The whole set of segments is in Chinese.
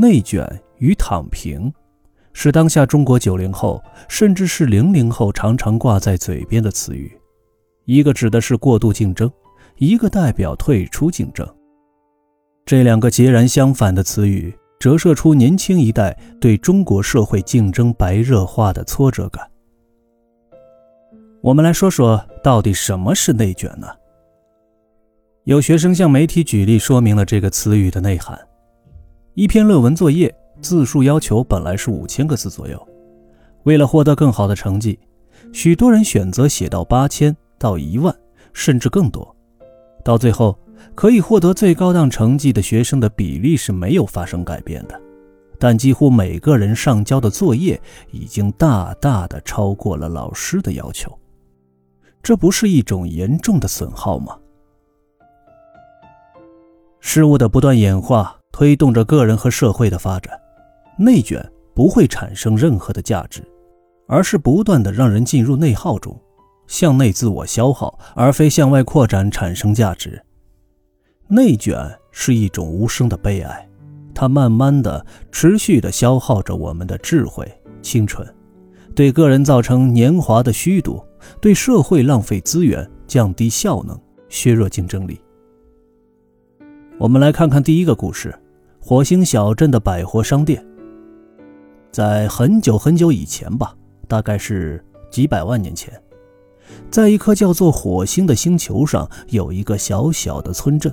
内卷与躺平，是当下中国九零后甚至是零零后常常挂在嘴边的词语。一个指的是过度竞争，一个代表退出竞争。这两个截然相反的词语，折射出年轻一代对中国社会竞争白热化的挫折感。我们来说说，到底什么是内卷呢？有学生向媒体举例说明了这个词语的内涵。一篇论文作业字数要求本来是五千个字左右，为了获得更好的成绩，许多人选择写到八千到一万，甚至更多。到最后，可以获得最高档成绩的学生的比例是没有发生改变的，但几乎每个人上交的作业已经大大的超过了老师的要求。这不是一种严重的损耗吗？事物的不断演化。推动着个人和社会的发展，内卷不会产生任何的价值，而是不断的让人进入内耗中，向内自我消耗，而非向外扩展产生价值。内卷是一种无声的悲哀，它慢慢的、持续的消耗着我们的智慧、青春，对个人造成年华的虚度，对社会浪费资源、降低效能、削弱竞争力。我们来看看第一个故事。火星小镇的百货商店，在很久很久以前吧，大概是几百万年前，在一颗叫做火星的星球上，有一个小小的村镇。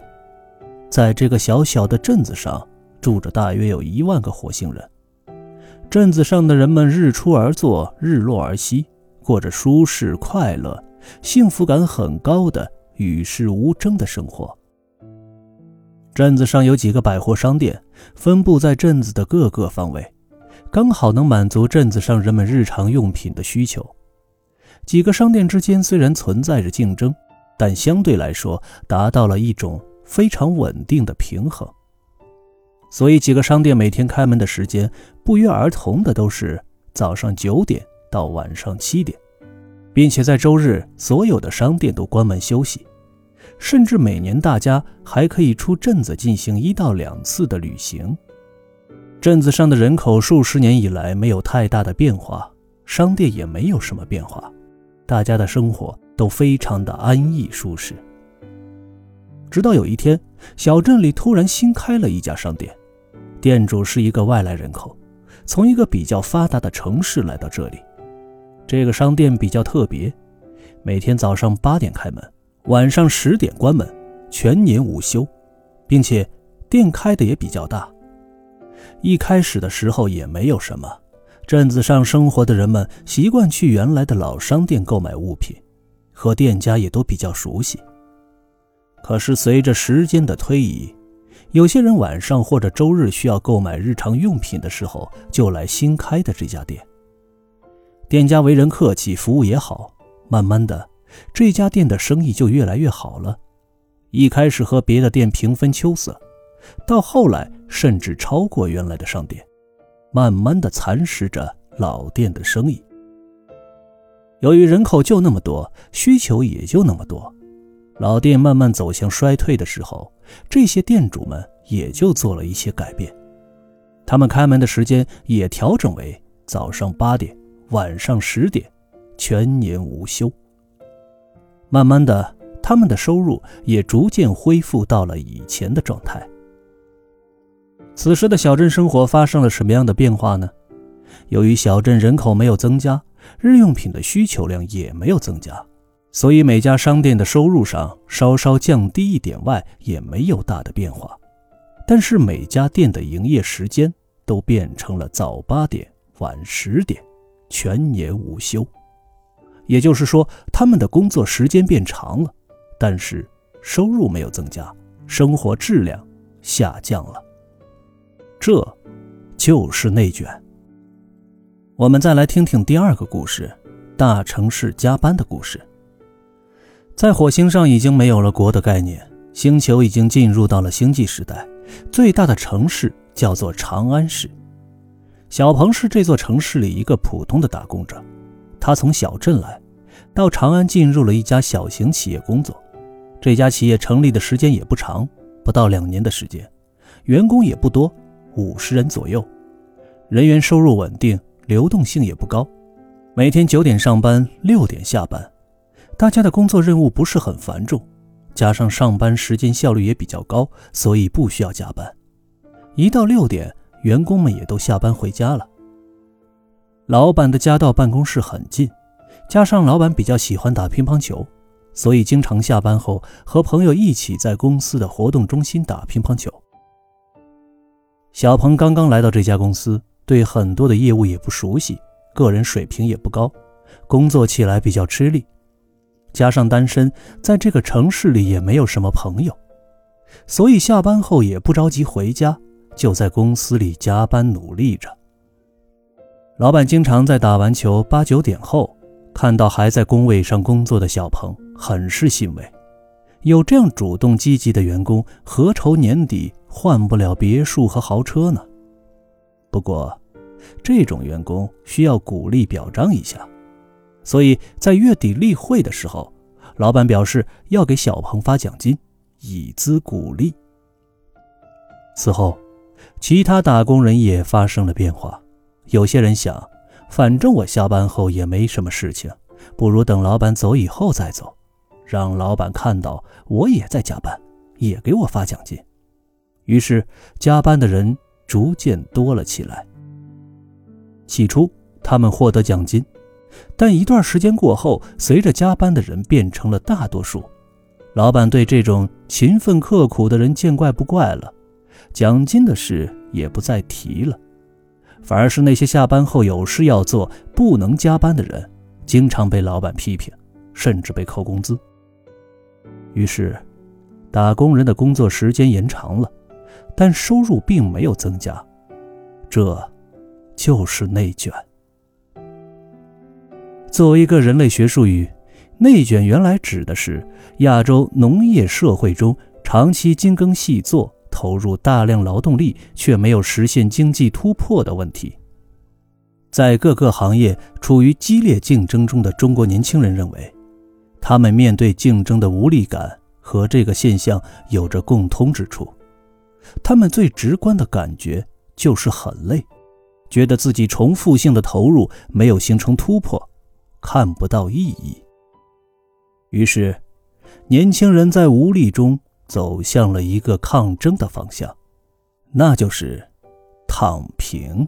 在这个小小的镇子上，住着大约有一万个火星人。镇子上的人们日出而作，日落而息，过着舒适、快乐、幸福感很高的与世无争的生活。镇子上有几个百货商店，分布在镇子的各个方位，刚好能满足镇子上人们日常用品的需求。几个商店之间虽然存在着竞争，但相对来说达到了一种非常稳定的平衡。所以，几个商店每天开门的时间不约而同的都是早上九点到晚上七点，并且在周日所有的商店都关门休息。甚至每年大家还可以出镇子进行一到两次的旅行。镇子上的人口数十年以来没有太大的变化，商店也没有什么变化，大家的生活都非常的安逸舒适。直到有一天，小镇里突然新开了一家商店，店主是一个外来人口，从一个比较发达的城市来到这里。这个商店比较特别，每天早上八点开门。晚上十点关门，全年无休，并且店开的也比较大。一开始的时候也没有什么，镇子上生活的人们习惯去原来的老商店购买物品，和店家也都比较熟悉。可是随着时间的推移，有些人晚上或者周日需要购买日常用品的时候，就来新开的这家店。店家为人客气，服务也好，慢慢的。这家店的生意就越来越好了，一开始和别的店平分秋色，到后来甚至超过原来的商店，慢慢的蚕食着老店的生意。由于人口就那么多，需求也就那么多，老店慢慢走向衰退的时候，这些店主们也就做了一些改变，他们开门的时间也调整为早上八点，晚上十点，全年无休。慢慢的，他们的收入也逐渐恢复到了以前的状态。此时的小镇生活发生了什么样的变化呢？由于小镇人口没有增加，日用品的需求量也没有增加，所以每家商店的收入上稍稍降低一点外，也没有大的变化。但是每家店的营业时间都变成了早八点、晚十点，全年无休。也就是说，他们的工作时间变长了，但是收入没有增加，生活质量下降了。这，就是内卷。我们再来听听第二个故事：大城市加班的故事。在火星上已经没有了国的概念，星球已经进入到了星际时代。最大的城市叫做长安市。小鹏是这座城市里一个普通的打工者。他从小镇来，到长安进入了一家小型企业工作。这家企业成立的时间也不长，不到两年的时间，员工也不多，五十人左右，人员收入稳定，流动性也不高。每天九点上班，六点下班，大家的工作任务不是很繁重，加上上班时间效率也比较高，所以不需要加班。一到六点，员工们也都下班回家了。老板的家到办公室很近，加上老板比较喜欢打乒乓球，所以经常下班后和朋友一起在公司的活动中心打乒乓球。小鹏刚刚来到这家公司，对很多的业务也不熟悉。个人水平也不高，工作起来比较吃力，加上单身，在这个城市里也没有什么朋友，所以下班后也不着急回家，就在公司里加班努力着。老板经常在打完球八九点后，看到还在工位上工作的小鹏，很是欣慰。有这样主动积极的员工，何愁年底换不了别墅和豪车呢？不过。这种员工需要鼓励表彰一下，所以在月底例会的时候，老板表示要给小鹏发奖金，以资鼓励。此后，其他打工人也发生了变化。有些人想，反正我下班后也没什么事情，不如等老板走以后再走，让老板看到我也在加班，也给我发奖金。于是，加班的人逐渐多了起来。起初，他们获得奖金，但一段时间过后，随着加班的人变成了大多数，老板对这种勤奋刻苦的人见怪不怪了，奖金的事也不再提了，反而是那些下班后有事要做、不能加班的人，经常被老板批评，甚至被扣工资。于是，打工人的工作时间延长了，但收入并没有增加，这。就是内卷。作为一个人类学术语，内卷原来指的是亚洲农业社会中长期精耕细作、投入大量劳动力却没有实现经济突破的问题。在各个行业处于激烈竞争中的中国年轻人认为，他们面对竞争的无力感和这个现象有着共通之处。他们最直观的感觉就是很累。觉得自己重复性的投入没有形成突破，看不到意义。于是，年轻人在无力中走向了一个抗争的方向，那就是躺平。